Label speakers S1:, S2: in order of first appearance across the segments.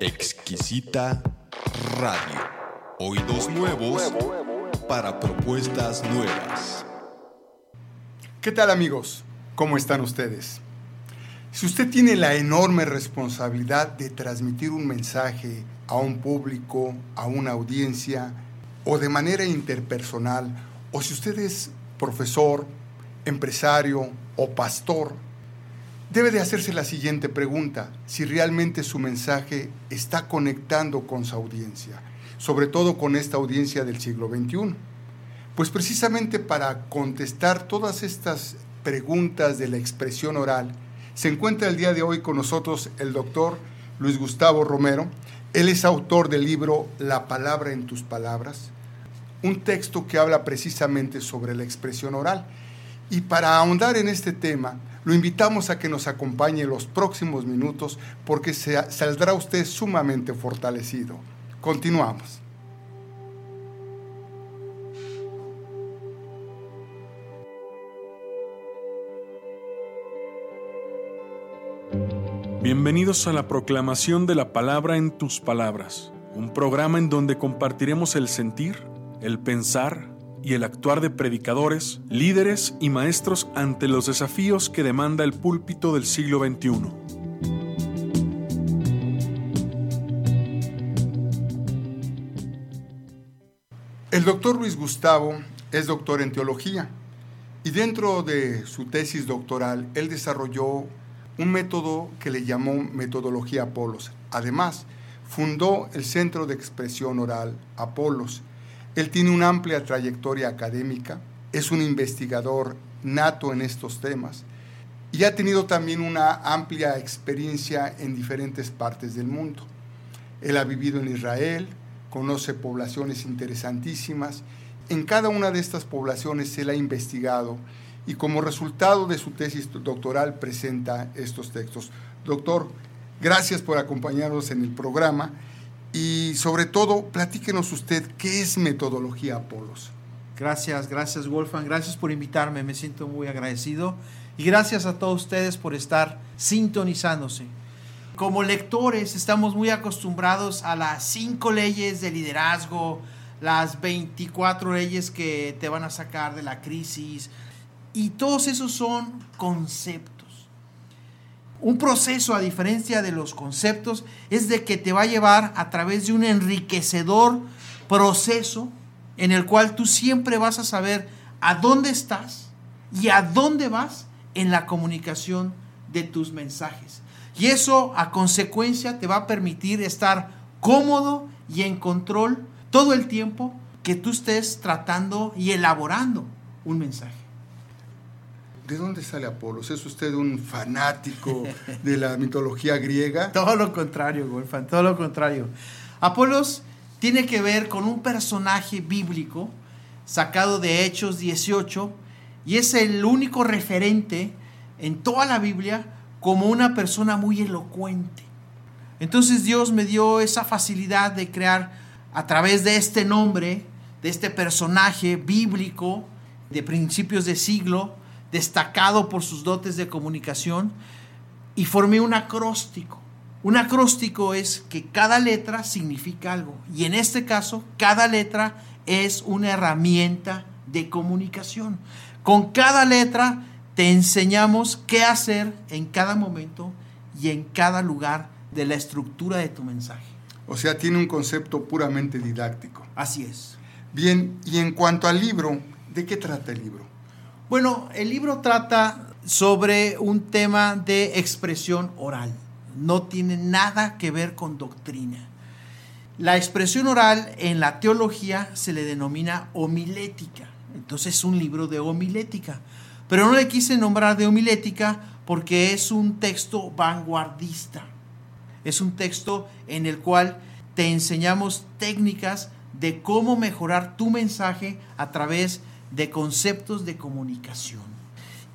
S1: Exquisita Radio. Oídos nuevos para propuestas nuevas.
S2: ¿Qué tal amigos? ¿Cómo están ustedes? Si usted tiene la enorme responsabilidad de transmitir un mensaje a un público, a una audiencia, o de manera interpersonal, o si usted es profesor, empresario o pastor, debe de hacerse la siguiente pregunta, si realmente su mensaje está conectando con su audiencia, sobre todo con esta audiencia del siglo XXI. Pues precisamente para contestar todas estas preguntas de la expresión oral, se encuentra el día de hoy con nosotros el doctor Luis Gustavo Romero. Él es autor del libro La palabra en tus palabras, un texto que habla precisamente sobre la expresión oral. Y para ahondar en este tema, lo invitamos a que nos acompañe los próximos minutos porque saldrá usted sumamente fortalecido. Continuamos.
S3: Bienvenidos a la proclamación de la palabra en tus palabras, un programa en donde compartiremos el sentir, el pensar, y el actuar de predicadores, líderes y maestros ante los desafíos que demanda el púlpito del siglo XXI.
S2: El doctor Luis Gustavo es doctor en teología y dentro de su tesis doctoral él desarrolló un método que le llamó metodología Apolos. Además, fundó el Centro de Expresión Oral Apolos, él tiene una amplia trayectoria académica, es un investigador nato en estos temas y ha tenido también una amplia experiencia en diferentes partes del mundo. Él ha vivido en Israel, conoce poblaciones interesantísimas. En cada una de estas poblaciones él ha investigado y como resultado de su tesis doctoral presenta estos textos. Doctor, gracias por acompañarnos en el programa y sobre todo, platíquenos usted qué es metodología Apolos.
S4: Gracias, gracias Wolfgang, gracias por invitarme, me siento muy agradecido y gracias a todos ustedes por estar sintonizándose. Como lectores estamos muy acostumbrados a las cinco leyes de liderazgo, las 24 leyes que te van a sacar de la crisis y todos esos son conceptos un proceso, a diferencia de los conceptos, es de que te va a llevar a través de un enriquecedor proceso en el cual tú siempre vas a saber a dónde estás y a dónde vas en la comunicación de tus mensajes. Y eso a consecuencia te va a permitir estar cómodo y en control todo el tiempo que tú estés tratando y elaborando un mensaje.
S2: ¿De dónde sale Apolos? ¿Es usted un fanático de la mitología griega?
S4: Todo lo contrario, Wolfgang, todo lo contrario. Apolos tiene que ver con un personaje bíblico sacado de Hechos 18 y es el único referente en toda la Biblia como una persona muy elocuente. Entonces Dios me dio esa facilidad de crear a través de este nombre, de este personaje bíblico de principios de siglo, destacado por sus dotes de comunicación, y formé un acróstico. Un acróstico es que cada letra significa algo, y en este caso, cada letra es una herramienta de comunicación. Con cada letra te enseñamos qué hacer en cada momento y en cada lugar de la estructura de tu mensaje.
S2: O sea, tiene un concepto puramente didáctico.
S4: Así es.
S2: Bien, y en cuanto al libro, ¿de qué trata el libro?
S4: Bueno, el libro trata sobre un tema de expresión oral. No tiene nada que ver con doctrina. La expresión oral en la teología se le denomina homilética. Entonces es un libro de homilética. Pero no le quise nombrar de homilética porque es un texto vanguardista. Es un texto en el cual te enseñamos técnicas de cómo mejorar tu mensaje a través de de conceptos de comunicación.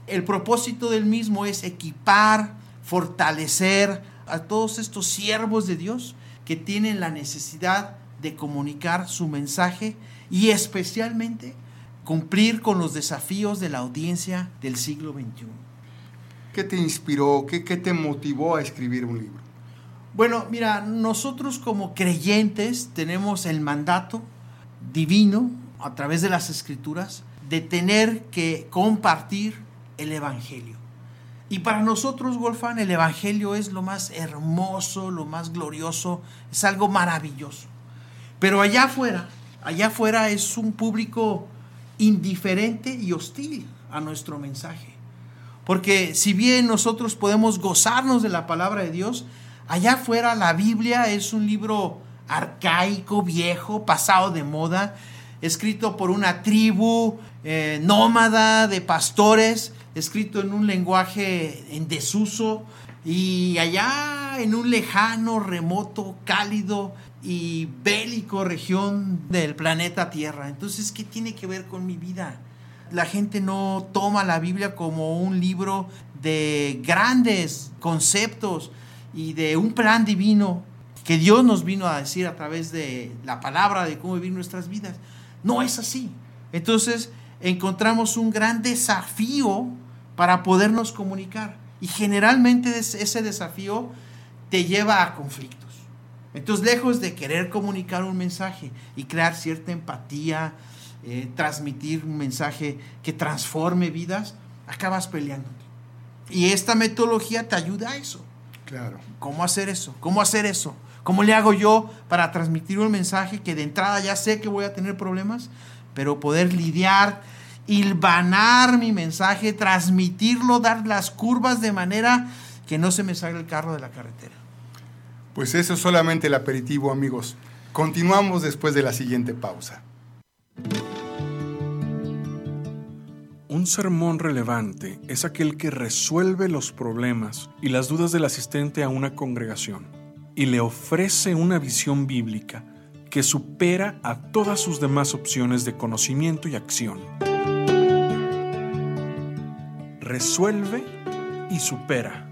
S4: El propósito del mismo es equipar, fortalecer a todos estos siervos de Dios que tienen la necesidad de comunicar su mensaje y especialmente cumplir con los desafíos de la audiencia del siglo XXI.
S2: ¿Qué te inspiró? ¿Qué, qué te motivó a escribir un libro?
S4: Bueno, mira, nosotros como creyentes tenemos el mandato divino a través de las escrituras de tener que compartir el Evangelio. Y para nosotros, Wolfan, el Evangelio es lo más hermoso, lo más glorioso, es algo maravilloso. Pero allá afuera, allá afuera es un público indiferente y hostil a nuestro mensaje. Porque si bien nosotros podemos gozarnos de la palabra de Dios, allá afuera la Biblia es un libro arcaico, viejo, pasado de moda, escrito por una tribu eh, nómada de pastores, escrito en un lenguaje en desuso y allá en un lejano, remoto, cálido y bélico región del planeta Tierra. Entonces, ¿qué tiene que ver con mi vida? La gente no toma la Biblia como un libro de grandes conceptos y de un plan divino que Dios nos vino a decir a través de la palabra de cómo vivir nuestras vidas. No es así. Entonces encontramos un gran desafío para podernos comunicar. Y generalmente ese desafío te lleva a conflictos. Entonces, lejos de querer comunicar un mensaje y crear cierta empatía, eh, transmitir un mensaje que transforme vidas, acabas peleándote. Y esta metodología te ayuda a eso.
S2: Claro.
S4: ¿Cómo hacer eso? ¿Cómo hacer eso? ¿Cómo le hago yo para transmitir un mensaje que de entrada ya sé que voy a tener problemas, pero poder lidiar, hilvanar mi mensaje, transmitirlo, dar las curvas de manera que no se me salga el carro de la carretera?
S2: Pues eso es solamente el aperitivo, amigos. Continuamos después de la siguiente pausa.
S3: Un sermón relevante es aquel que resuelve los problemas y las dudas del asistente a una congregación y le ofrece una visión bíblica que supera a todas sus demás opciones de conocimiento y acción. Resuelve y supera.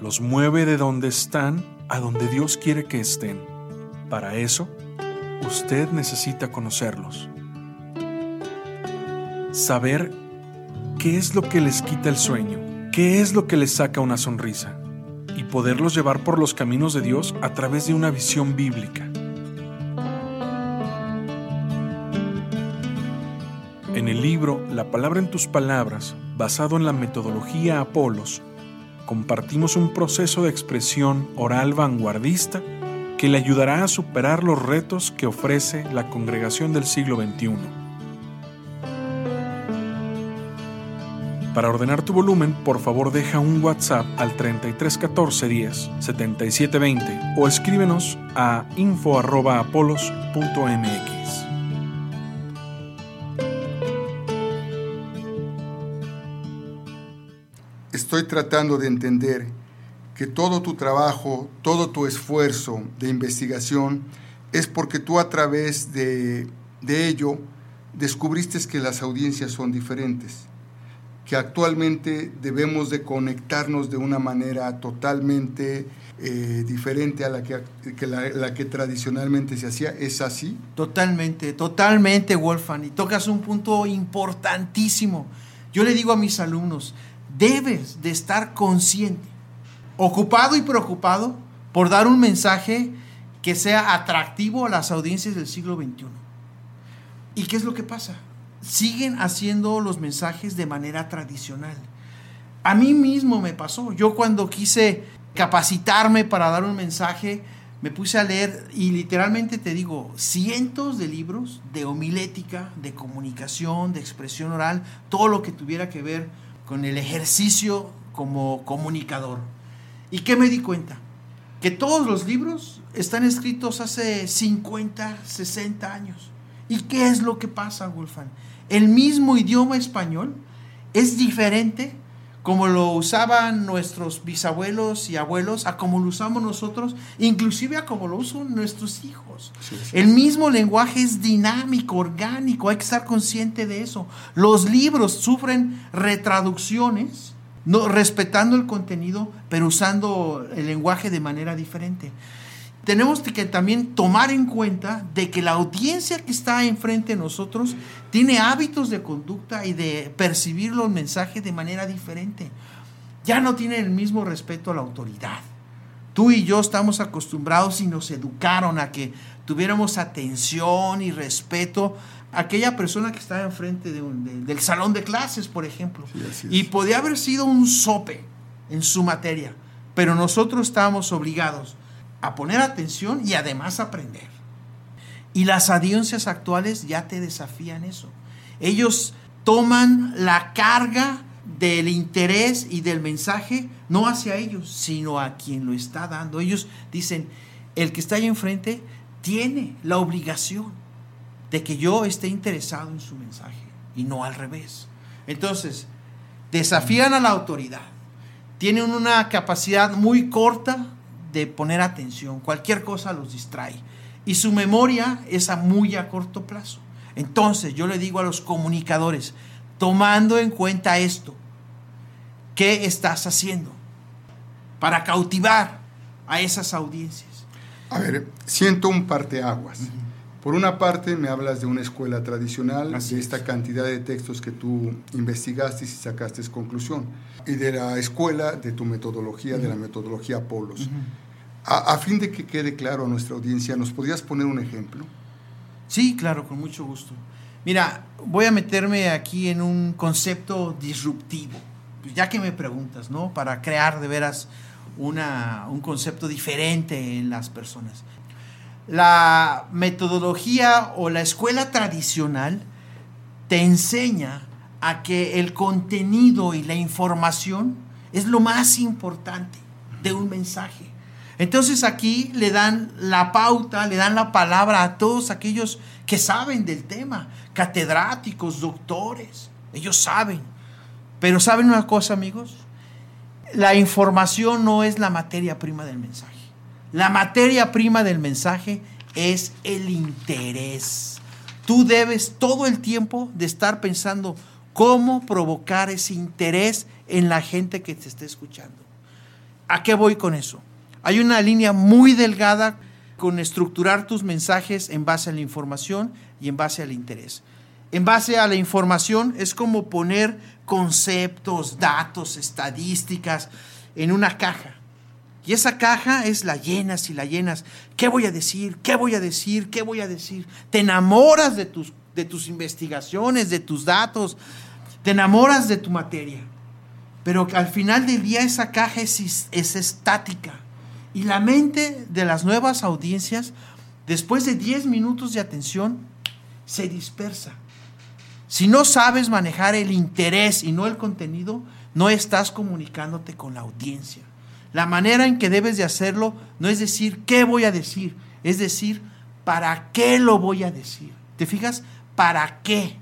S3: Los mueve de donde están a donde Dios quiere que estén. Para eso, usted necesita conocerlos. Saber qué es lo que les quita el sueño ¿Qué es lo que les saca una sonrisa? Y poderlos llevar por los caminos de Dios a través de una visión bíblica. En el libro La palabra en tus palabras, basado en la metodología Apolos, compartimos un proceso de expresión oral vanguardista que le ayudará a superar los retos que ofrece la congregación del siglo XXI. Para ordenar tu volumen, por favor deja un WhatsApp al 3314 10 7720 o escríbenos a info.apolos.mx.
S2: Estoy tratando de entender que todo tu trabajo, todo tu esfuerzo de investigación es porque tú a través de, de ello descubriste que las audiencias son diferentes que actualmente debemos de conectarnos de una manera totalmente eh, diferente a la que, la, que tradicionalmente se hacía. ¿Es así?
S4: Totalmente, totalmente, Wolfgang. Y tocas un punto importantísimo. Yo le digo a mis alumnos, debes de estar consciente, ocupado y preocupado por dar un mensaje que sea atractivo a las audiencias del siglo XXI. ¿Y qué es lo que pasa? Siguen haciendo los mensajes de manera tradicional. A mí mismo me pasó. Yo cuando quise capacitarme para dar un mensaje, me puse a leer y literalmente te digo, cientos de libros de homilética, de comunicación, de expresión oral, todo lo que tuviera que ver con el ejercicio como comunicador. ¿Y qué me di cuenta? Que todos los libros están escritos hace 50, 60 años. ¿Y qué es lo que pasa, Wolfgang? El mismo idioma español es diferente como lo usaban nuestros bisabuelos y abuelos, a como lo usamos nosotros, inclusive a como lo usan nuestros hijos. El mismo lenguaje es dinámico, orgánico, hay que estar consciente de eso. Los libros sufren retraducciones, no, respetando el contenido, pero usando el lenguaje de manera diferente tenemos que también tomar en cuenta de que la audiencia que está enfrente de nosotros tiene hábitos de conducta y de percibir los mensajes de manera diferente. ya no tienen el mismo respeto a la autoridad. Tú y yo estamos acostumbrados y nos educaron a que tuviéramos atención y respeto a aquella persona que estaba enfrente de del salón de clases, por ejemplo. y podía haber sido un sope en su materia, pero nosotros estábamos obligados a poner atención y además aprender. Y las audiencias actuales ya te desafían eso. Ellos toman la carga del interés y del mensaje no hacia ellos, sino a quien lo está dando. Ellos dicen, el que está ahí enfrente tiene la obligación de que yo esté interesado en su mensaje y no al revés. Entonces, desafían a la autoridad. Tienen una capacidad muy corta de poner atención. Cualquier cosa los distrae. Y su memoria es a muy a corto plazo. Entonces, yo le digo a los comunicadores, tomando en cuenta esto, ¿qué estás haciendo para cautivar a esas audiencias?
S2: A ver, siento un parteaguas. Por una parte, me hablas de una escuela tradicional, de esta cantidad de textos que tú investigaste y sacaste conclusión, y de la escuela, de tu metodología, de la metodología Polos. a, a, fin de que quede claro a nuestra audiencia, ¿nos podrías poner un ejemplo?
S4: Sí, claro, con mucho gusto. Mira, voy a meterme aquí en un concepto disruptivo, pues ya que me preguntas, ¿no? Para crear de veras una, un concepto diferente en las personas. La metodología o la escuela tradicional te enseña a que el contenido y la información es lo más importante de un mensaje. Entonces aquí le dan la pauta, le dan la palabra a todos aquellos que saben del tema, catedráticos, doctores, ellos saben. Pero ¿saben una cosa, amigos? la información no es la materia prima del mensaje. La materia prima del mensaje es el interés. Tú debes todo el tiempo de estar pensando cómo provocar ese interés en la gente que te esté escuchando. ¿A qué voy con eso? Hay una línea muy delgada con estructurar tus mensajes en base a la información y en base al interés. En base a la información es como poner conceptos, datos, estadísticas en una caja. Y esa caja es la llenas y la llenas. ¿Qué voy a decir? ¿Qué voy a decir? ¿Qué voy a decir? Te enamoras de tus, de tus investigaciones, de tus datos, te enamoras de tu materia. Pero al final del día esa caja es, es estática. Y la mente de las nuevas audiencias, después de 10 minutos de atención, se dispersa. Si no sabes manejar el interés y no el contenido, no estás comunicándote con la audiencia. La manera en que debes de hacerlo no es decir qué voy a decir, es decir para qué lo voy a decir. ¿Te fijas? ¿Para qué?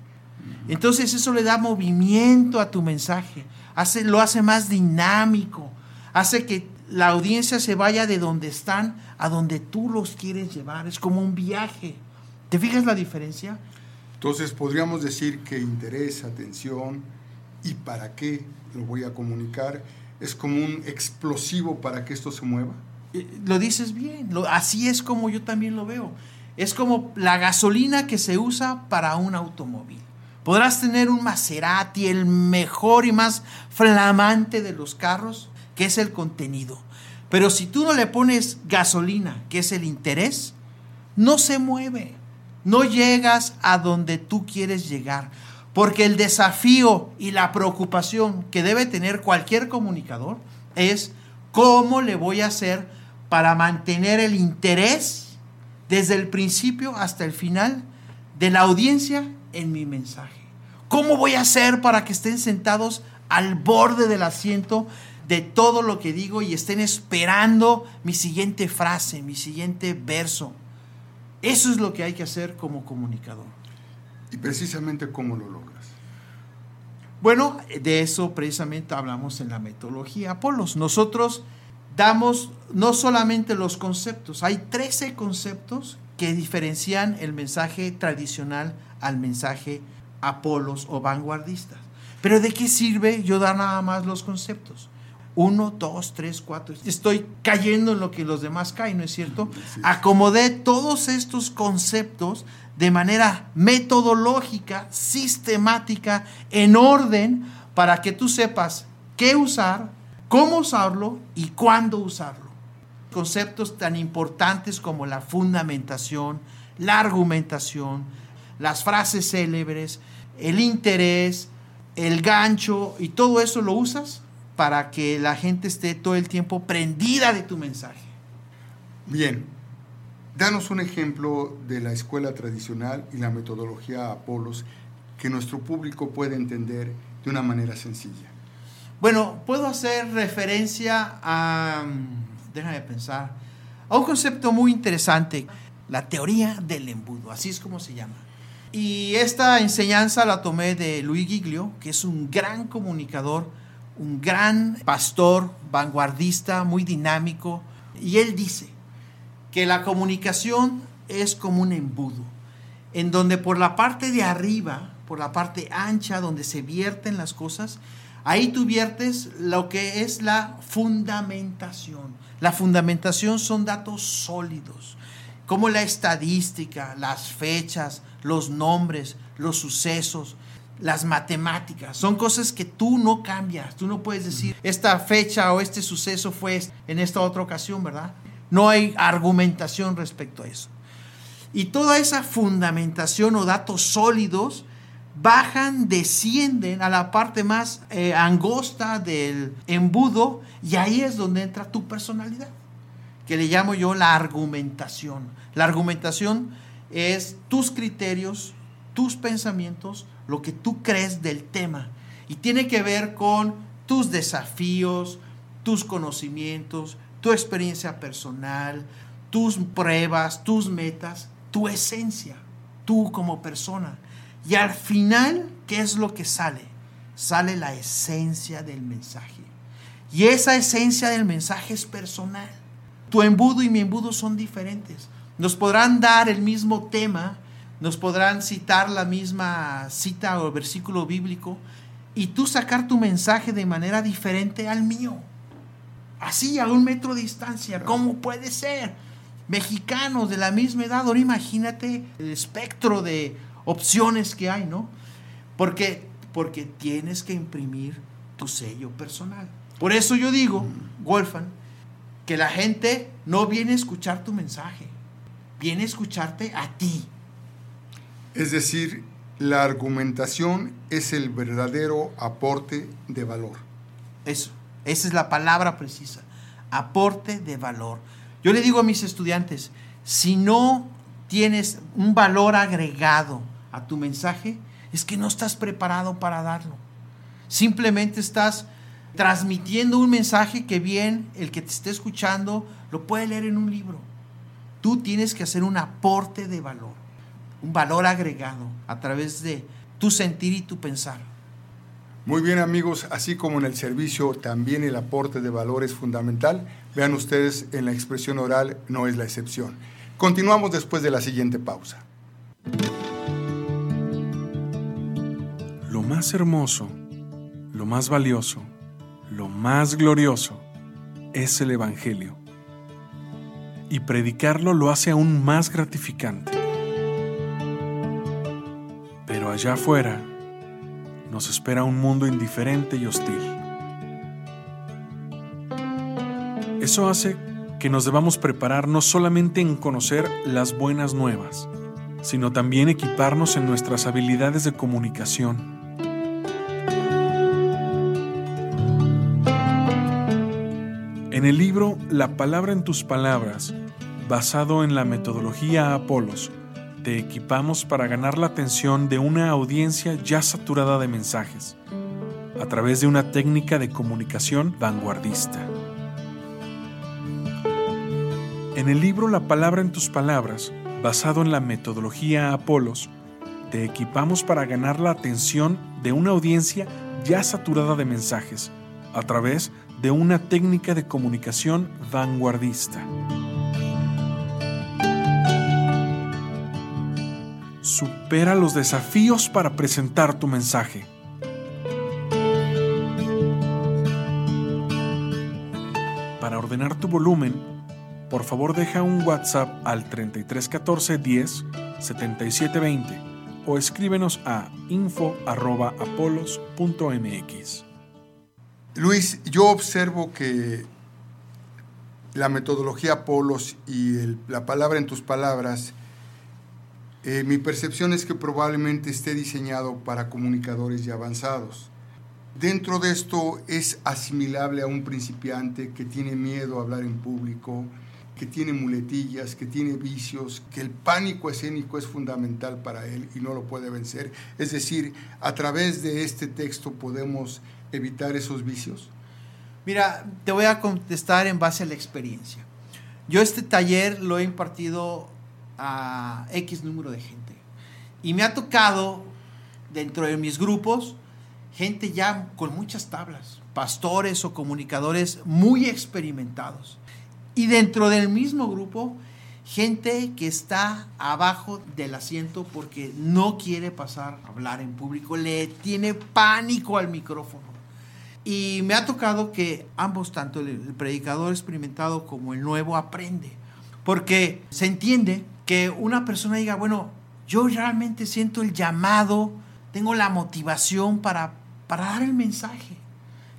S4: Entonces eso le da movimiento a tu mensaje, hace, lo hace más dinámico, hace que la audiencia se vaya de donde están a donde tú los quieres llevar. Es como un viaje. ¿Te fijas la diferencia?
S2: Entonces podríamos decir que interés, atención y para qué lo voy a comunicar es como un explosivo para que esto se mueva.
S4: Eh, lo dices bien, así es como yo también lo veo. Es como la gasolina que se usa para un automóvil. Podrás tener un Maserati, el mejor y más flamante de los carros, que es el contenido. Pero si tú no le pones gasolina, que es el interés, no se mueve no llegas a donde tú quieres llegar. Porque el desafío y la preocupación que debe tener cualquier comunicador es cómo le voy a hacer para mantener el interés desde el principio hasta el final de la audiencia en mi mensaje. ¿Cómo voy a hacer para que estén sentados al borde del asiento de todo lo que digo y estén esperando mi siguiente frase, mi siguiente verso? Eso es lo que hay que hacer como comunicador.
S2: ¿Y precisamente cómo lo logras?
S4: Bueno, de eso precisamente hablamos en la metodología Apolos. Nosotros damos no solamente los conceptos, hay 13 conceptos que diferencian el mensaje tradicional al mensaje Apolos o vanguardista. Pero ¿de qué sirve yo dar nada más los conceptos? Uno, dos, tres, cuatro. Estoy cayendo en lo que los demás caen, ¿no es cierto? Acomodé todos estos conceptos de manera metodológica, sistemática, en orden, para que tú sepas qué usar, cómo usarlo y cuándo usarlo. Conceptos tan importantes como la fundamentación, la argumentación, las frases célebres, el interés, el gancho y todo eso lo usas para que la gente esté todo el tiempo prendida de tu mensaje.
S2: Bien, danos un ejemplo de la escuela tradicional y la metodología Apolos que nuestro público puede entender de una manera sencilla.
S4: Bueno, puedo hacer referencia a, déjame pensar, a un concepto muy interesante, la teoría del embudo, así es como se llama. Y esta enseñanza la tomé de Luis Giglio, que es un gran comunicador, un gran pastor, vanguardista, muy dinámico. Y él dice que la comunicación es como un embudo, en donde por la parte de arriba, por la parte ancha donde se vierten las cosas, ahí tú viertes lo que es la fundamentación. La fundamentación son datos sólidos, como la estadística, las fechas, los nombres, los sucesos, las matemáticas. Son cosas que tú no cambias. Tú no puedes decir, esta fecha o este suceso fue en esta otra ocasión, ¿verdad? No hay argumentación respecto a eso. Y toda esa fundamentación o datos sólidos bajan, descienden a la parte más eh, angosta del embudo y ahí es donde entra tu personalidad, que le llamo yo la argumentación. La argumentación es tus criterios, tus pensamientos, lo que tú crees del tema. Y tiene que ver con tus desafíos, tus conocimientos, tu experiencia personal, tus pruebas, tus metas, tu esencia, tú como persona. Y al final, ¿qué es lo que sale? Sale la esencia del mensaje. Y esa esencia del mensaje es personal. Tu embudo y mi embudo son diferentes. Nos podrán dar el mismo tema, nos podrán citar la misma cita o versículo bíblico y tú sacar tu mensaje de manera diferente al mío. Así, a un metro de distancia. ¿Cómo puede ser? Mexicanos de la misma edad. Ahora imagínate el espectro de opciones que hay, ¿no? Porque, porque tienes que imprimir tu sello personal. Por eso yo digo, Wolfgang, que la gente no viene a escuchar tu mensaje viene a escucharte a ti.
S2: Es decir, la argumentación es el verdadero aporte de valor.
S4: Eso, esa es la palabra precisa, aporte de valor. Yo le digo a mis estudiantes, si no tienes un valor agregado a tu mensaje, es que no estás preparado para darlo. Simplemente estás transmitiendo un mensaje que bien el que te esté escuchando lo puede leer en un libro Tú tienes que hacer un aporte de valor, un valor agregado a través de tu sentir y tu pensar.
S2: Muy bien amigos, así como en el servicio también el aporte de valor es fundamental, vean ustedes en la expresión oral no es la excepción. Continuamos después de la siguiente pausa.
S3: Lo más hermoso, lo más valioso, lo más glorioso es el Evangelio y predicarlo lo hace aún más gratificante. Allá afuera nos espera un mundo indiferente y hostil. Eso hace que nos debamos preparar no solamente en conocer las buenas nuevas, sino también equiparnos en nuestras habilidades de comunicación. En el libro La palabra en tus palabras, basado en la metodología Apolos, te equipamos para ganar la atención de una audiencia ya saturada de mensajes, a través de una técnica de comunicación vanguardista. En el libro La palabra en tus palabras, basado en la metodología Apolos, te equipamos para ganar la atención de una audiencia ya saturada de mensajes, a través de una técnica de comunicación vanguardista. Supera los desafíos para presentar tu mensaje. Para ordenar tu volumen, por favor deja un WhatsApp al 3314 10 7720 o escríbenos a info.apolos.mx.
S2: Luis, yo observo que la metodología Polos y la palabra en tus palabras, eh, mi percepción es que probablemente esté diseñado para comunicadores ya avanzados. Dentro de esto es asimilable a un principiante que tiene miedo a hablar en público, que tiene muletillas, que tiene vicios, que el pánico escénico es fundamental para él y no lo puede vencer. Es decir, a través de este texto podemos evitar esos vicios.
S4: Mira, te voy a contestar en base a la experiencia. Yo este taller lo he impartido a X número de gente y me ha tocado dentro de mis grupos gente ya con muchas tablas, pastores o comunicadores muy experimentados. Y dentro del mismo grupo, gente que está abajo del asiento porque no quiere pasar a hablar en público, le tiene pánico al micrófono. Y me ha tocado que ambos, tanto el predicador experimentado como el nuevo, aprende. Porque se entiende que una persona diga, bueno, yo realmente siento el llamado, tengo la motivación para para dar el mensaje,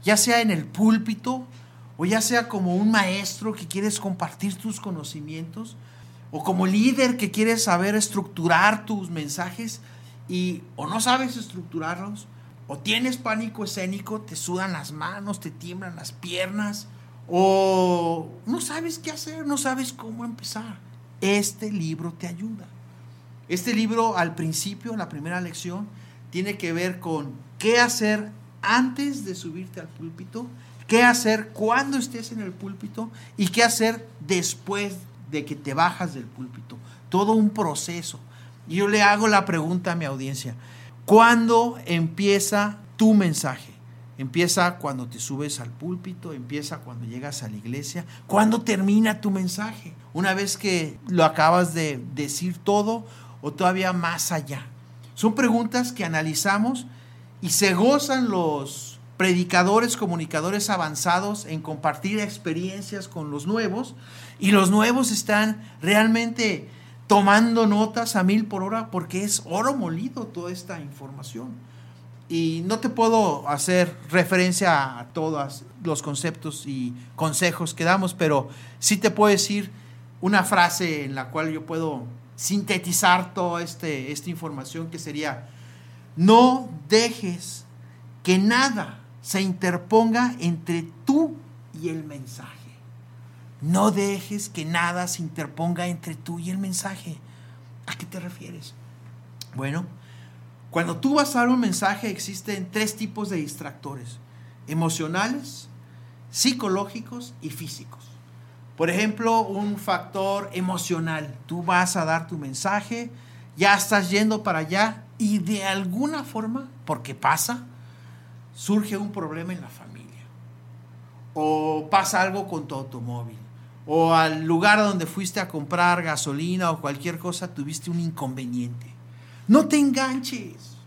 S4: ya sea en el púlpito o ya sea como un maestro que quieres compartir tus conocimientos o como líder que quieres saber estructurar tus mensajes y o no sabes estructurarlos o tienes pánico escénico, te sudan las manos, te tiemblan las piernas o no sabes qué hacer, no sabes cómo empezar. Este libro te ayuda. Este libro al principio, la primera lección, tiene que ver con qué hacer antes de subirte al púlpito, qué hacer cuando estés en el púlpito y qué hacer después de que te bajas del púlpito. Todo un proceso. Yo le hago la pregunta a mi audiencia, ¿cuándo empieza tu mensaje? ¿Empieza cuando te subes al púlpito? ¿Empieza cuando llegas a la iglesia? ¿Cuándo termina tu mensaje? Una vez que lo acabas de decir todo o todavía más allá. Son preguntas que analizamos y se gozan los predicadores, comunicadores avanzados en compartir experiencias con los nuevos y los nuevos están realmente tomando notas a mil por hora porque es oro molido toda esta información. Y no te puedo hacer referencia a todos los conceptos y consejos que damos, pero sí te puedo decir una frase en la cual yo puedo sintetizar toda este, esta información que sería, no dejes que nada se interponga entre tú y el mensaje. No dejes que nada se interponga entre tú y el mensaje. ¿A qué te refieres? Bueno, cuando tú vas a dar un mensaje existen tres tipos de distractores, emocionales, psicológicos y físicos. Por ejemplo, un factor emocional. Tú vas a dar tu mensaje, ya estás yendo para allá y de alguna forma, porque pasa, surge un problema en la familia. O pasa algo con tu automóvil. O al lugar donde fuiste a comprar gasolina o cualquier cosa tuviste un inconveniente. No te enganches.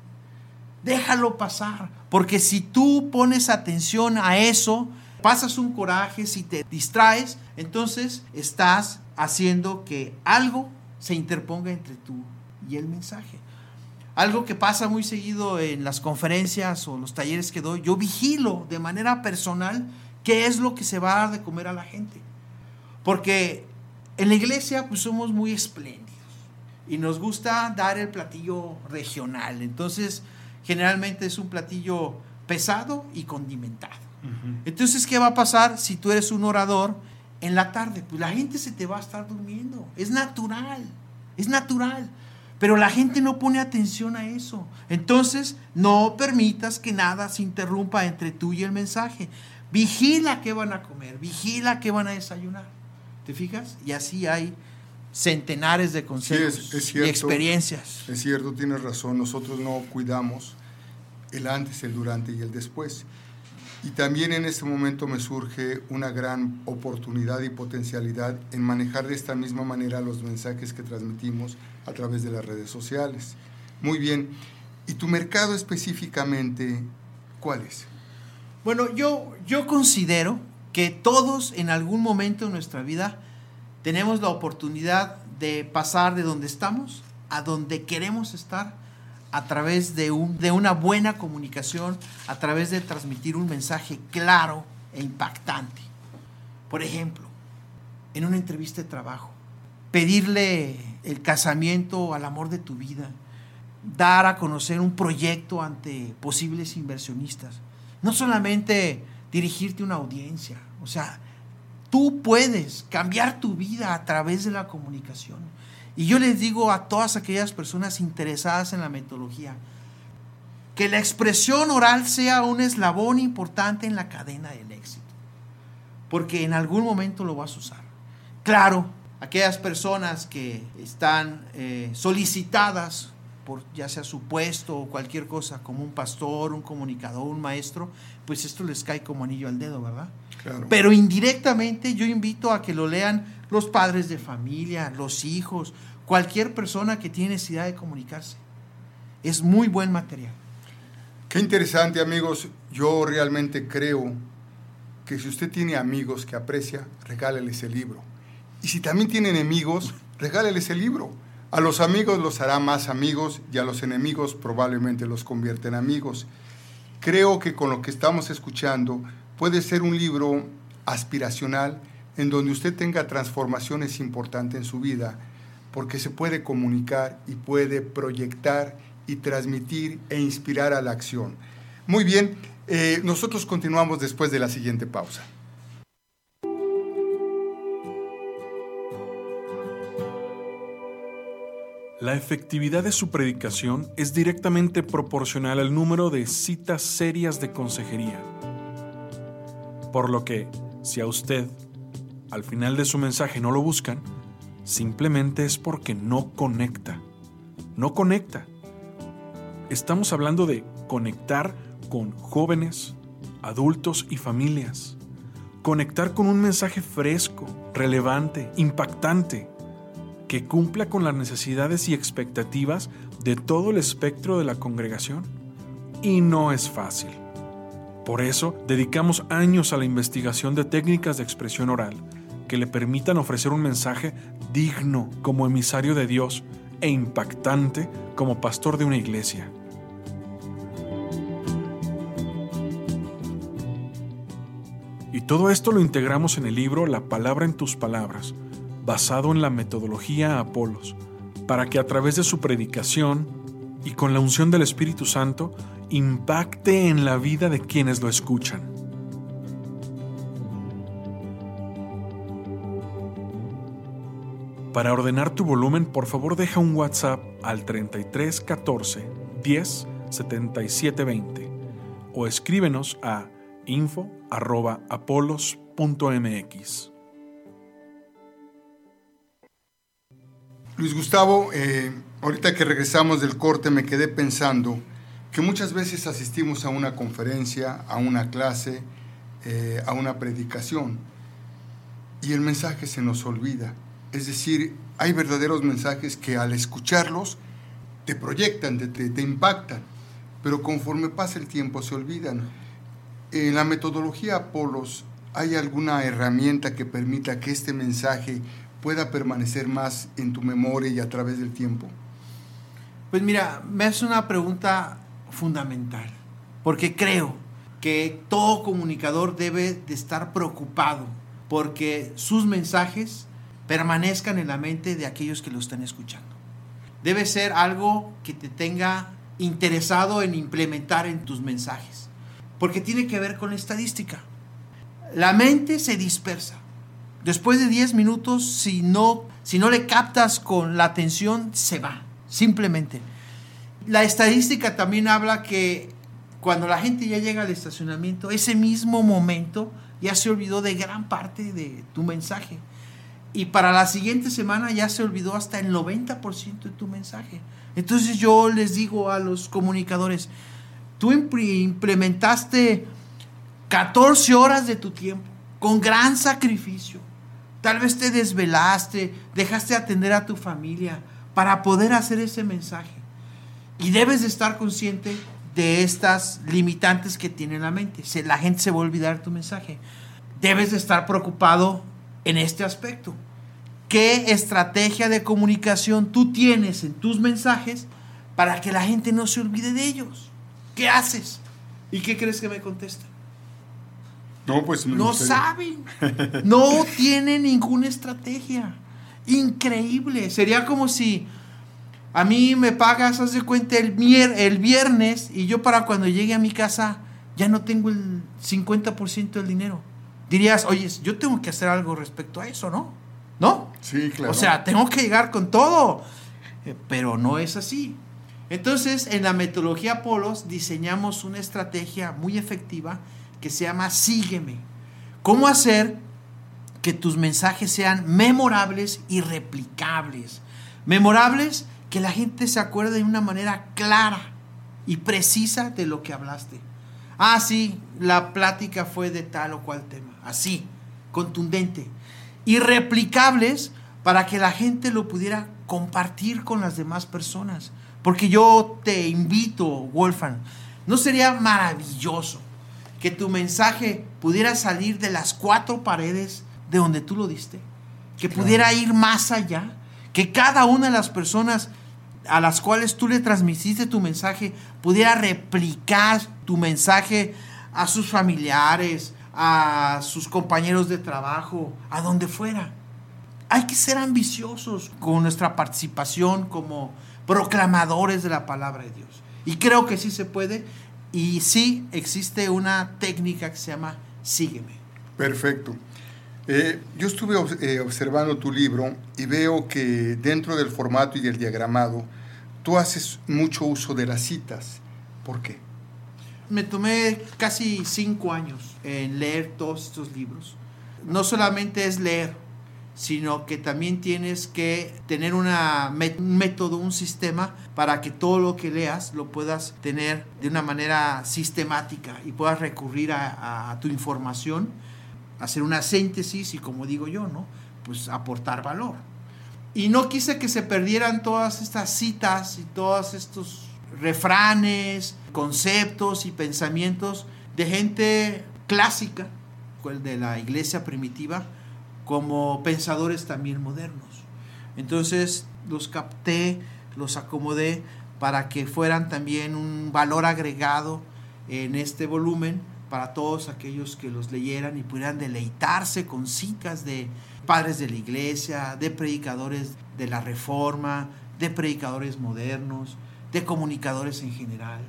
S4: Déjalo pasar. Porque si tú pones atención a eso, pasas un coraje, si te distraes, entonces estás haciendo que algo se interponga entre tú y el mensaje. Algo que pasa muy seguido en las conferencias o los talleres que doy, yo vigilo de manera personal qué es lo que se va a dar de comer a la gente. Porque en la iglesia pues somos muy espléndidos y nos gusta dar el platillo regional. Entonces, generalmente es un platillo pesado y condimentado. Entonces, ¿qué va a pasar si tú eres un orador en la tarde? Pues la gente se te va a estar durmiendo. Es natural, es natural. Pero la gente no pone atención a eso. Entonces, no permitas que nada se interrumpa entre tú y el mensaje. Vigila qué van a comer, vigila qué van a desayunar. ¿Te fijas? Y así hay centenares de consejos y experiencias.
S2: Es cierto, tienes razón. Nosotros no cuidamos el antes, el durante y el después. Y también en este momento me surge una gran oportunidad y potencialidad en manejar de esta misma manera los mensajes que transmitimos a través de las redes sociales. Muy bien. ¿Y tu mercado específicamente cuál es?
S4: Bueno, yo, yo considero que todos en algún momento de nuestra vida tenemos la oportunidad de pasar de donde estamos a donde queremos estar a través de, un, de una buena comunicación, a través de transmitir un mensaje claro e impactante. Por ejemplo, en una entrevista de trabajo, pedirle el casamiento al amor de tu vida, dar a conocer un proyecto ante posibles inversionistas, no solamente dirigirte a una audiencia, o sea, tú puedes cambiar tu vida a través de la comunicación. Y yo les digo a todas aquellas personas interesadas en la metodología, que la expresión oral sea un eslabón importante en la cadena del éxito, porque en algún momento lo vas a usar. Claro, aquellas personas que están eh, solicitadas por ya sea su puesto o cualquier cosa, como un pastor, un comunicador, un maestro, pues esto les cae como anillo al dedo, ¿verdad? Pero indirectamente yo invito a que lo lean los padres de familia, los hijos, cualquier persona que tiene necesidad de comunicarse. Es muy buen material.
S2: Qué interesante, amigos. Yo realmente creo que si usted tiene amigos que aprecia, regáleles el libro. Y si también tiene enemigos, regáleles el libro. A los amigos los hará más amigos y a los enemigos probablemente los convierte en amigos. Creo que con lo que estamos escuchando puede ser un libro aspiracional en donde usted tenga transformaciones importantes en su vida, porque se puede comunicar y puede proyectar y transmitir e inspirar a la acción. Muy bien, eh, nosotros continuamos después de la siguiente pausa.
S3: La efectividad de su predicación es directamente proporcional al número de citas serias de consejería. Por lo que, si a usted, al final de su mensaje no lo buscan, simplemente es porque no conecta. No conecta. Estamos hablando de conectar con jóvenes, adultos y familias. Conectar con un mensaje fresco, relevante, impactante que cumpla con las necesidades y expectativas de todo el espectro de la congregación. Y no es fácil. Por eso dedicamos años a la investigación de técnicas de expresión oral que le permitan ofrecer un mensaje digno como emisario de Dios e impactante como pastor de una iglesia. Y todo esto lo integramos en el libro La palabra en tus palabras, basado en la metodología Apolos, para que a través de su predicación y con la unción del Espíritu Santo impacte en la vida de quienes lo escuchan. Para ordenar tu volumen, por favor deja un WhatsApp al 33 14 10 77 20 o escríbenos a info@apolos.mx.
S2: Luis Gustavo, eh, ahorita que regresamos del corte me quedé pensando que muchas veces asistimos a una conferencia, a una clase, eh, a una predicación y el mensaje se nos olvida. Es decir, hay verdaderos mensajes que al escucharlos te proyectan, te, te, impactan, pero conforme pasa el tiempo se olvidan. En la metodología Apolos, ¿hay alguna herramienta que permita que este mensaje pueda permanecer más en tu memoria y a través del tiempo?
S4: Pues mira, me hace una pregunta fundamental, porque creo que todo comunicador debe de estar preocupado porque sus mensajes permanezcan en la mente de aquellos que lo están escuchando. Debe ser algo que te tenga interesado en implementar en tus mensajes, porque tiene que ver con estadística. La mente se dispersa. Después de 10 minutos, si no, si no le captas con la atención, se va, simplemente. La estadística también habla que cuando la gente ya llega al estacionamiento, ese mismo momento ya se olvidó de gran parte de tu mensaje. Y para la siguiente semana ya se olvidó hasta el 90% de tu mensaje. Entonces yo les digo a los comunicadores, tú implementaste 14 horas de tu tiempo con gran sacrificio Tal vez te desvelaste, dejaste atender a tu familia para poder hacer ese mensaje. Y debes de estar consciente de estas limitantes que tiene la mente. La gente se va a olvidar tu mensaje. Debes de estar preocupado en este aspecto. ¿Qué estrategia de comunicación tú tienes en tus mensajes para que la gente no se olvide de ellos? ¿Qué haces? ¿Y qué crees que me contesta?
S2: No, pues
S4: No
S2: gustaría-
S4: saben. No tienen ninguna estrategia. Increíble. Sería como si a mí me pagas, haz de cuenta, el, mier- el viernes y yo para cuando llegue a mi casa ya no tengo el 50% del dinero. Dirías, oye, yo tengo que hacer algo respecto a eso, ¿no? ¿No?
S2: Sí, claro.
S4: O sea, tengo que llegar con todo. Eh, Pero no es así. Entonces, en la metodología Polos diseñamos una estrategia muy efectiva que se llama Sígueme. ¿Cómo hacer que tus mensajes sean memorables y replicables? Memorables que la gente se acuerde de una manera clara y precisa de lo que hablaste. Ah, sí, la plática fue de tal o cual tema. Así, contundente. Y para que la gente lo pudiera compartir con las demás personas. Porque yo te invito, Wolfgang, ¿no sería maravilloso que tu mensaje pudiera salir de las cuatro paredes de donde tú lo diste? Que pudiera ir más allá, que cada una de las personas a las cuales tú le transmitiste tu mensaje pudiera replicar tu mensaje a sus familiares, a sus compañeros de trabajo, a donde fuera. Hay que ser ambiciosos con nuestra participación como proclamadores de la palabra de Dios. Y creo que sí se puede. Y sí existe una técnica que se llama sígueme.
S2: Perfecto. Eh, yo estuve eh, observando tu libro y veo que dentro del formato y del diagramado tú haces mucho uso de las citas. ¿Por qué?
S4: Me tomé casi cinco años en leer todos estos libros. No solamente es leer, sino que también tienes que tener un método, un sistema para que todo lo que leas lo puedas tener de una manera sistemática y puedas recurrir a, a tu información, hacer una síntesis y como digo yo, ¿no? Pues aportar valor. Y no quise que se perdieran todas estas citas y todos estos refranes, conceptos y pensamientos de gente clásica, de la iglesia primitiva, como pensadores también modernos. Entonces los capté, los acomodé para que fueran también un valor agregado en este volumen para todos aquellos que los leyeran y pudieran deleitarse con citas de padres de la iglesia, de predicadores de la reforma, de predicadores modernos, de comunicadores en general,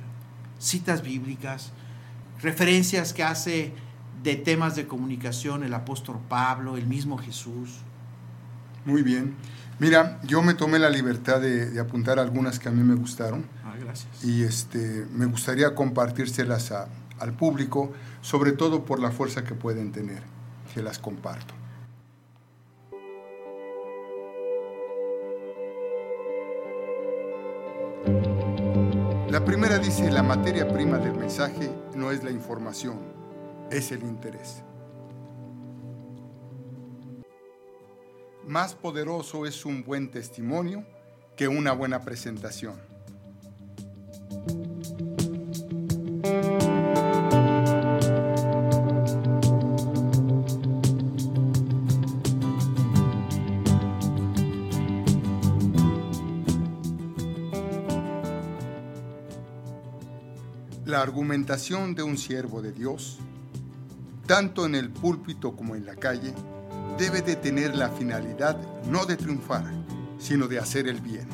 S4: citas bíblicas, referencias que hace de temas de comunicación el apóstol Pablo, el mismo Jesús.
S2: Muy bien. Mira, yo me tomé la libertad de, de apuntar algunas que a mí me gustaron
S4: Ah, gracias.
S2: y este, me gustaría compartírselas a- al público, sobre todo por la fuerza que pueden tener. Se las comparto. La primera dice, la materia prima del mensaje no es la información, es el interés. Más poderoso es un buen testimonio que una buena presentación. La argumentación de un siervo de Dios, tanto en el púlpito como en la calle, debe de tener la finalidad no de triunfar, sino de hacer el bien.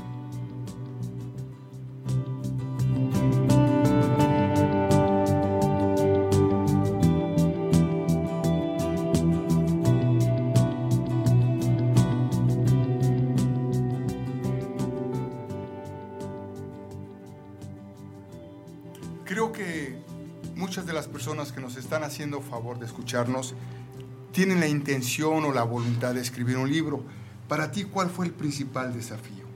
S2: Creo que muchas de las personas que nos están haciendo favor de escucharnos tienen la intención o la voluntad de escribir un libro. Para ti, ¿cuál fue el principal desafío?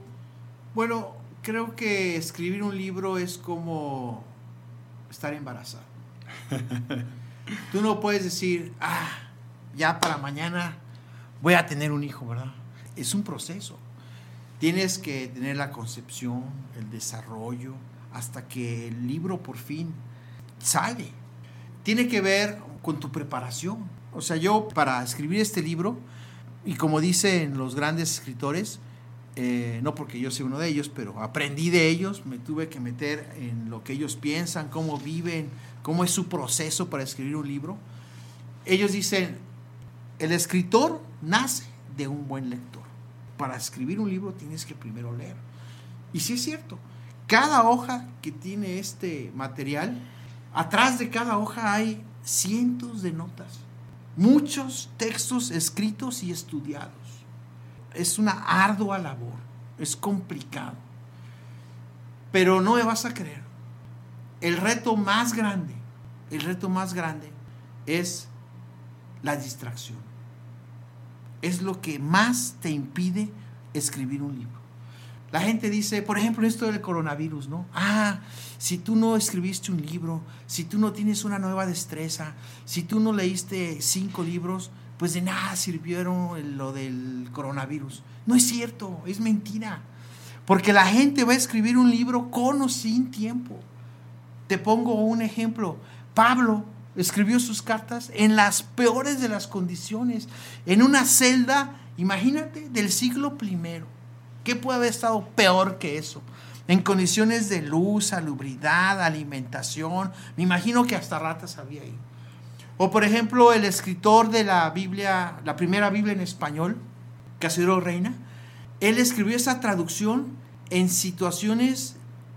S4: Bueno, creo que escribir un libro es como estar embarazado. Tú no puedes decir, ah, ya para mañana voy a tener un hijo, ¿verdad? Es un proceso. Tienes que tener la concepción, el desarrollo, hasta que el libro por fin sale. Tiene que ver con tu preparación. O sea, yo para escribir este libro, y como dicen los grandes escritores, eh, no porque yo sea uno de ellos, pero aprendí de ellos, me tuve que meter en lo que ellos piensan, cómo viven, cómo es su proceso para escribir un libro. Ellos dicen, el escritor nace de un buen lector. Para escribir un libro tienes que primero leer. Y sí es cierto, cada hoja que tiene este material, atrás de cada hoja hay cientos de notas, muchos textos escritos y estudiados. Es una ardua labor, es complicado. Pero no me vas a creer. El reto más grande, el reto más grande es la distracción. Es lo que más te impide escribir un libro. La gente dice, por ejemplo, esto del coronavirus, ¿no? Ah, si tú no escribiste un libro, si tú no tienes una nueva destreza, si tú no leíste cinco libros, pues de nada sirvieron lo del coronavirus. No es cierto, es mentira. Porque la gente va a escribir un libro con o sin tiempo. Te pongo un ejemplo. Pablo escribió sus cartas en las peores de las condiciones, en una celda, imagínate, del siglo primero ¿Qué puede haber estado peor que eso? En condiciones de luz, salubridad, alimentación. Me imagino que hasta ratas había ahí. O por ejemplo, el escritor de la Biblia, la primera Biblia en español, Casero Reina, él escribió esa traducción en situaciones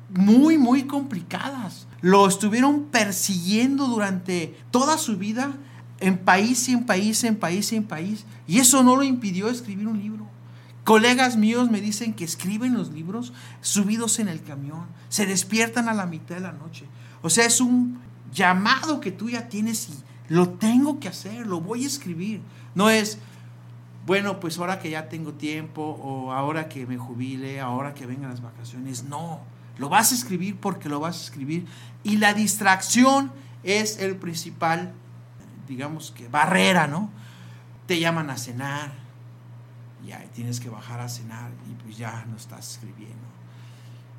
S4: muy, muy complicadas. Lo estuvieron persiguiendo durante toda su vida en país y en país, en país y en país. Y eso no lo impidió escribir un libro. Colegas míos me dicen que escriben los libros subidos en el camión, se despiertan a la mitad de la noche. O sea, es un llamado que tú ya tienes y lo tengo que hacer, lo voy a escribir. No es, bueno, pues ahora que ya tengo tiempo o ahora que me jubile, ahora que vengan las vacaciones. No, lo vas a escribir porque lo vas a escribir. Y la distracción es el principal, digamos que, barrera, ¿no? Te llaman a cenar, ya tienes que bajar a cenar y pues ya no estás escribiendo.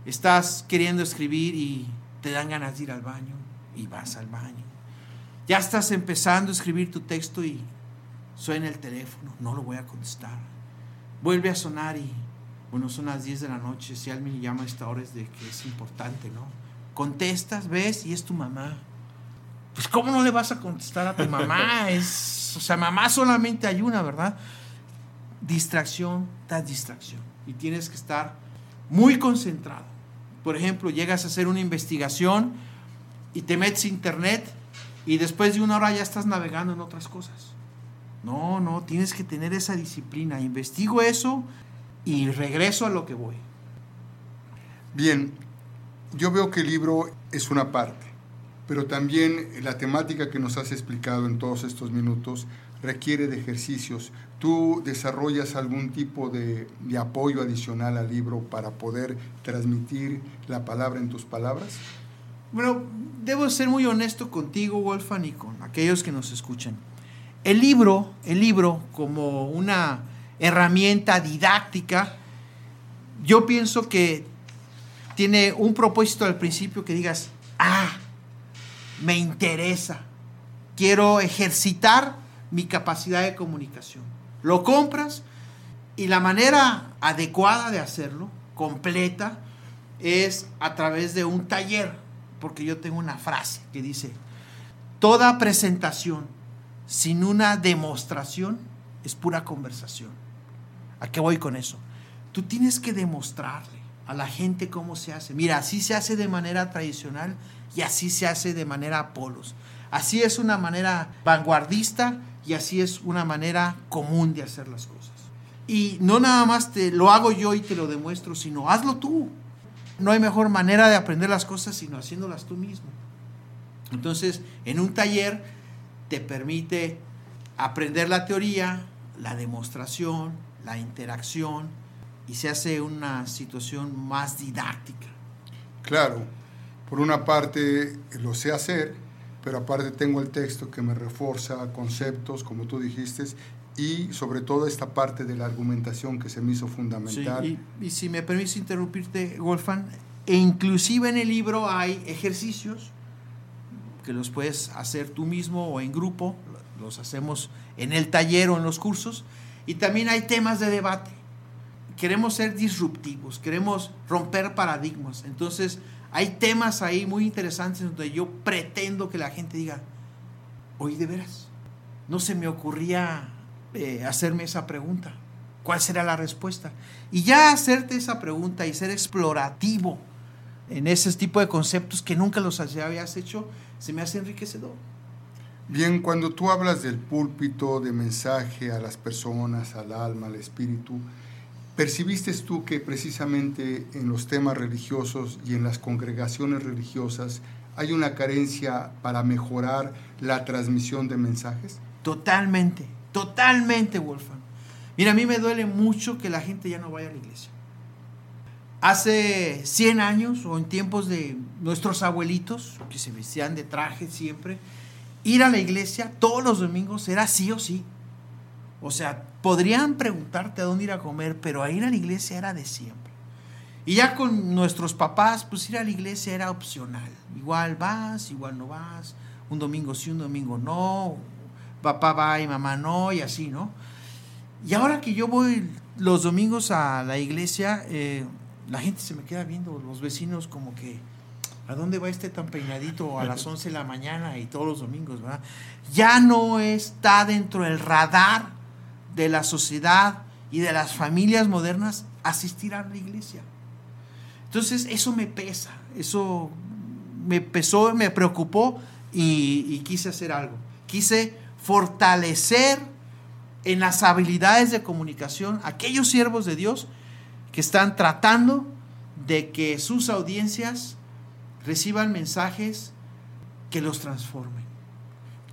S4: Estás queriendo escribir y te dan ganas de ir al baño y vas al baño. Ya estás empezando a escribir tu texto y suena el teléfono, no lo voy a contestar. Vuelve a sonar y, bueno, son las 10 de la noche, si alguien llama a esta hora es de que es importante, ¿no? Contestas, ves y es tu mamá. Pues ¿cómo no le vas a contestar a tu mamá? Es, o sea, mamá solamente hay una, ¿verdad? Distracción tras distracción. Y tienes que estar muy concentrado. Por ejemplo, llegas a hacer una investigación y te metes a internet y después de una hora ya estás navegando en otras cosas. No, no, tienes que tener esa disciplina. Investigo eso y regreso a lo que voy.
S2: Bien, yo veo que el libro es una parte, pero también la temática que nos has explicado en todos estos minutos requiere de ejercicios. ¿Tú desarrollas algún tipo de, apoyo adicional al libro para poder transmitir la palabra en tus palabras?
S4: Bueno, debo ser muy honesto contigo, Wolfan, y con aquellos que nos escuchan. El libro, el libro como una herramienta didáctica, yo pienso que tiene un propósito al principio que digas, ah, me interesa, quiero ejercitar mi capacidad de comunicación. Lo compras y la manera adecuada de hacerlo, completa, es a través de un taller, porque yo tengo una frase que dice, toda presentación sin una demostración es pura conversación. ¿A qué voy con eso? Tú tienes que demostrarle a la gente cómo se hace. Mira, así se hace de manera tradicional y así se hace de manera polos. Así es una manera vanguardista y así es una manera común de hacer las cosas. Y no nada más te lo hago yo y te lo demuestro, sino hazlo tú. No hay mejor manera de aprender las cosas sino haciéndolas tú mismo. Entonces, en un taller te permite aprender la teoría, la demostración, la interacción y se hace una situación más didáctica.
S2: Claro, por una parte lo sé hacer, pero aparte tengo el texto que me refuerza conceptos, como tú dijiste, y sobre todo esta parte de la argumentación que se me hizo fundamental.
S4: y, si me permites interrumpirte, Wolfgang, e inclusive en el libro hay ejercicios que los puedes hacer tú mismo o en grupo, los hacemos en el taller o en los cursos, y también hay temas de debate queremos ser disruptivos, queremos romper paradigmas. Entonces, hay temas ahí muy interesantes donde yo pretendo que la gente diga, oye, de veras, no se me ocurría eh, hacerme esa pregunta. ¿Cuál será la respuesta? Y ya hacerte esa pregunta y ser explorativo en ese tipo de conceptos que nunca los habías hecho, se me hace enriquecedor.
S2: Bien, cuando tú hablas del púlpito, de mensaje a las personas, al alma, al espíritu, ¿percibiste tú que precisamente en los temas religiosos y en las congregaciones religiosas hay una carencia para mejorar la transmisión de mensajes?
S4: Totalmente, totalmente, Wolfgang. Mira, a mí me duele mucho que la gente ya no vaya a la iglesia. Hace 100 años o en tiempos de nuestros abuelitos, que se vestían de traje siempre, ir a la iglesia todos los domingos era sí o sí. O sea, podrían preguntarte a dónde ir a comer, pero a ir a la iglesia era de siempre. Y ya con nuestros papás, pues ir a la iglesia era opcional. Igual vas, igual no vas. Un domingo sí, un domingo no. Papá va y mamá no, y así, ¿no? Y ahora que yo voy los domingos a la iglesia, eh, la gente se me queda viendo, los vecinos como que, ¿A dónde va este tan peinadito a las 11 de la mañana y todos los domingos? ¿verdad? Ya no está dentro del radar de la sociedad y de las familias modernas asistir a la iglesia. Entonces eso me pesa, eso me pesó, me preocupó y, y quise hacer algo. Quise fortalecer en las habilidades de comunicación aquellos siervos de Dios que están tratando de que sus audiencias reciban mensajes que los transformen.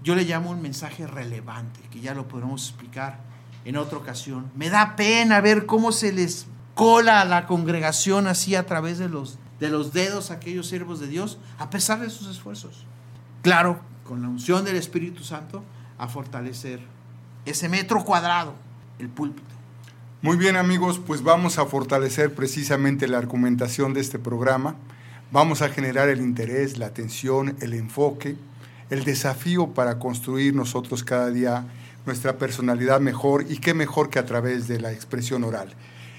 S4: Yo le llamo un mensaje relevante, que ya lo podremos explicar en otra ocasión. Me da pena ver cómo se les cola a la congregación así a través de los, de los dedos aquellos siervos de Dios, a pesar de sus esfuerzos. Claro, con la unción del Espíritu Santo, a fortalecer ese metro cuadrado, el púlpito.
S2: Muy bien amigos, pues vamos a fortalecer precisamente la argumentación de este programa. Vamos a generar el interés, la atención, el enfoque, el desafío para construir nosotros cada día nuestra personalidad mejor y qué mejor que a través de la expresión oral.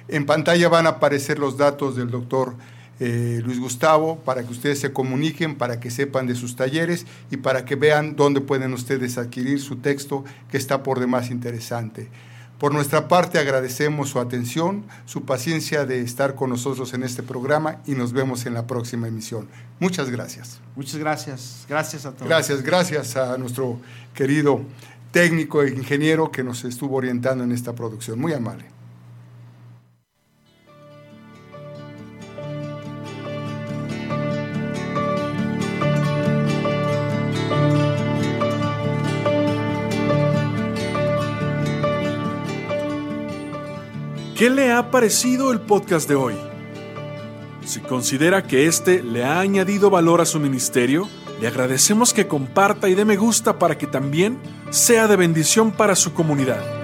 S2: En pantalla van a aparecer los datos del doctor eh, Luis Gustavo para que ustedes se comuniquen, para que sepan de sus talleres y para que vean dónde pueden ustedes adquirir su texto que está por demás interesante. Por nuestra parte agradecemos su atención, su paciencia de estar con nosotros en este programa y nos vemos en la próxima emisión. Muchas gracias.
S4: Muchas gracias. Gracias a todos.
S2: Gracias, gracias a nuestro querido técnico e ingeniero que nos estuvo orientando en esta producción. Muy amable.
S3: ¿Qué le ha parecido el podcast de hoy? Si considera que este le ha añadido valor a su ministerio, le agradecemos que comparta y dé me gusta para que también sea de bendición para su comunidad.